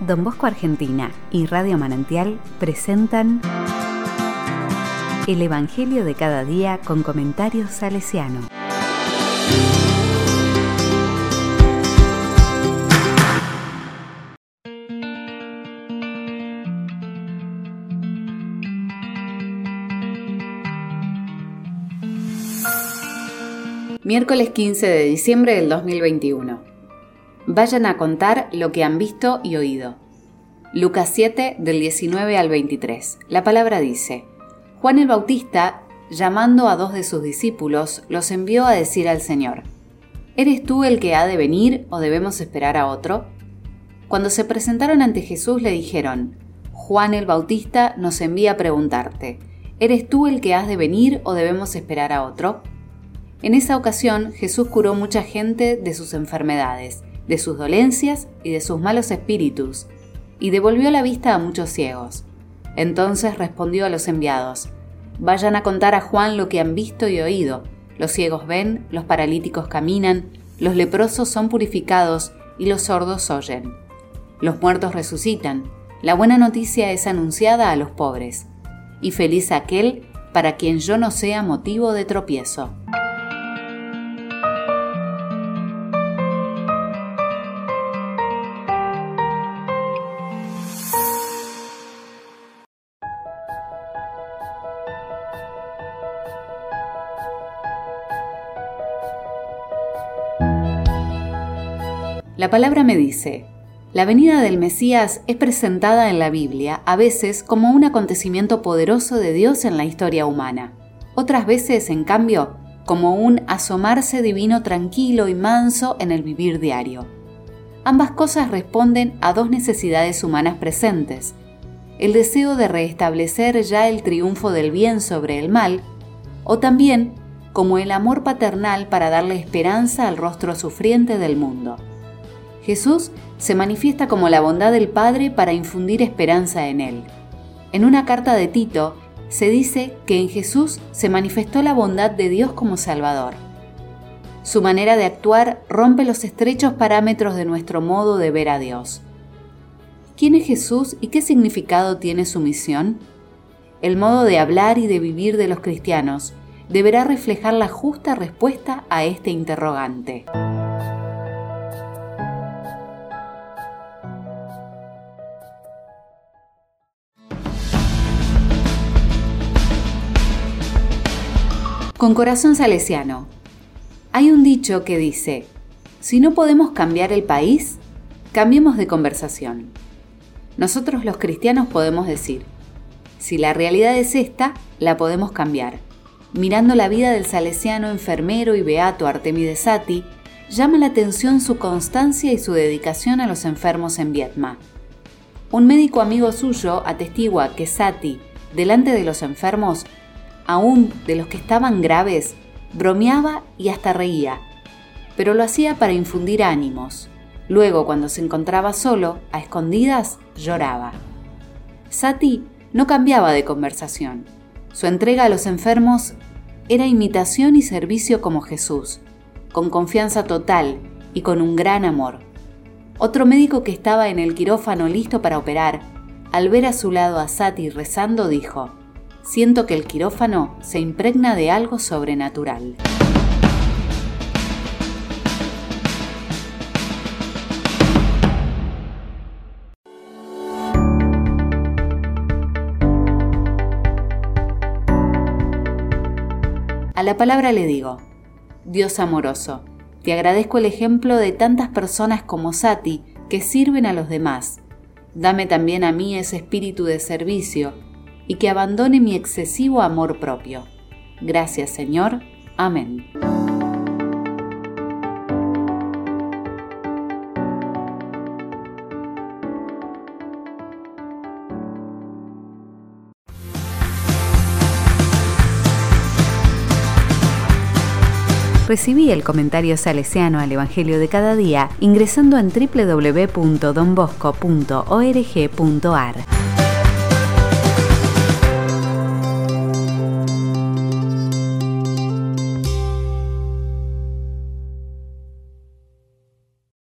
Don Bosco Argentina y Radio Manantial presentan El Evangelio de cada día con comentarios salesiano. Miércoles 15 de diciembre del 2021. Vayan a contar lo que han visto y oído. Lucas 7 del 19 al 23. La palabra dice, Juan el Bautista, llamando a dos de sus discípulos, los envió a decir al Señor, ¿Eres tú el que ha de venir o debemos esperar a otro? Cuando se presentaron ante Jesús le dijeron, Juan el Bautista nos envía a preguntarte, ¿eres tú el que has de venir o debemos esperar a otro? En esa ocasión Jesús curó mucha gente de sus enfermedades, de sus dolencias y de sus malos espíritus, y devolvió la vista a muchos ciegos. Entonces respondió a los enviados, Vayan a contar a Juan lo que han visto y oído. Los ciegos ven, los paralíticos caminan, los leprosos son purificados y los sordos oyen. Los muertos resucitan. La buena noticia es anunciada a los pobres. Y feliz aquel para quien yo no sea motivo de tropiezo. La palabra me dice, la venida del Mesías es presentada en la Biblia a veces como un acontecimiento poderoso de Dios en la historia humana, otras veces, en cambio, como un asomarse divino tranquilo y manso en el vivir diario. Ambas cosas responden a dos necesidades humanas presentes, el deseo de restablecer ya el triunfo del bien sobre el mal, o también como el amor paternal para darle esperanza al rostro sufriente del mundo. Jesús se manifiesta como la bondad del Padre para infundir esperanza en él. En una carta de Tito se dice que en Jesús se manifestó la bondad de Dios como Salvador. Su manera de actuar rompe los estrechos parámetros de nuestro modo de ver a Dios. ¿Quién es Jesús y qué significado tiene su misión? El modo de hablar y de vivir de los cristianos deberá reflejar la justa respuesta a este interrogante. Con corazón salesiano. Hay un dicho que dice, si no podemos cambiar el país, cambiemos de conversación. Nosotros los cristianos podemos decir, si la realidad es esta, la podemos cambiar. Mirando la vida del salesiano enfermero y beato Artemides Sati, llama la atención su constancia y su dedicación a los enfermos en Vietma. Un médico amigo suyo atestigua que Sati, delante de los enfermos, aún de los que estaban graves, bromeaba y hasta reía, pero lo hacía para infundir ánimos. Luego, cuando se encontraba solo, a escondidas, lloraba. Sati no cambiaba de conversación. Su entrega a los enfermos era imitación y servicio como Jesús, con confianza total y con un gran amor. Otro médico que estaba en el quirófano listo para operar, al ver a su lado a Sati rezando, dijo, siento que el quirófano se impregna de algo sobrenatural. A la palabra le digo, Dios amoroso, te agradezco el ejemplo de tantas personas como Sati que sirven a los demás. Dame también a mí ese espíritu de servicio y que abandone mi excesivo amor propio. Gracias Señor. Amén. Recibí el comentario salesiano al Evangelio de cada día ingresando en www.donbosco.org.ar.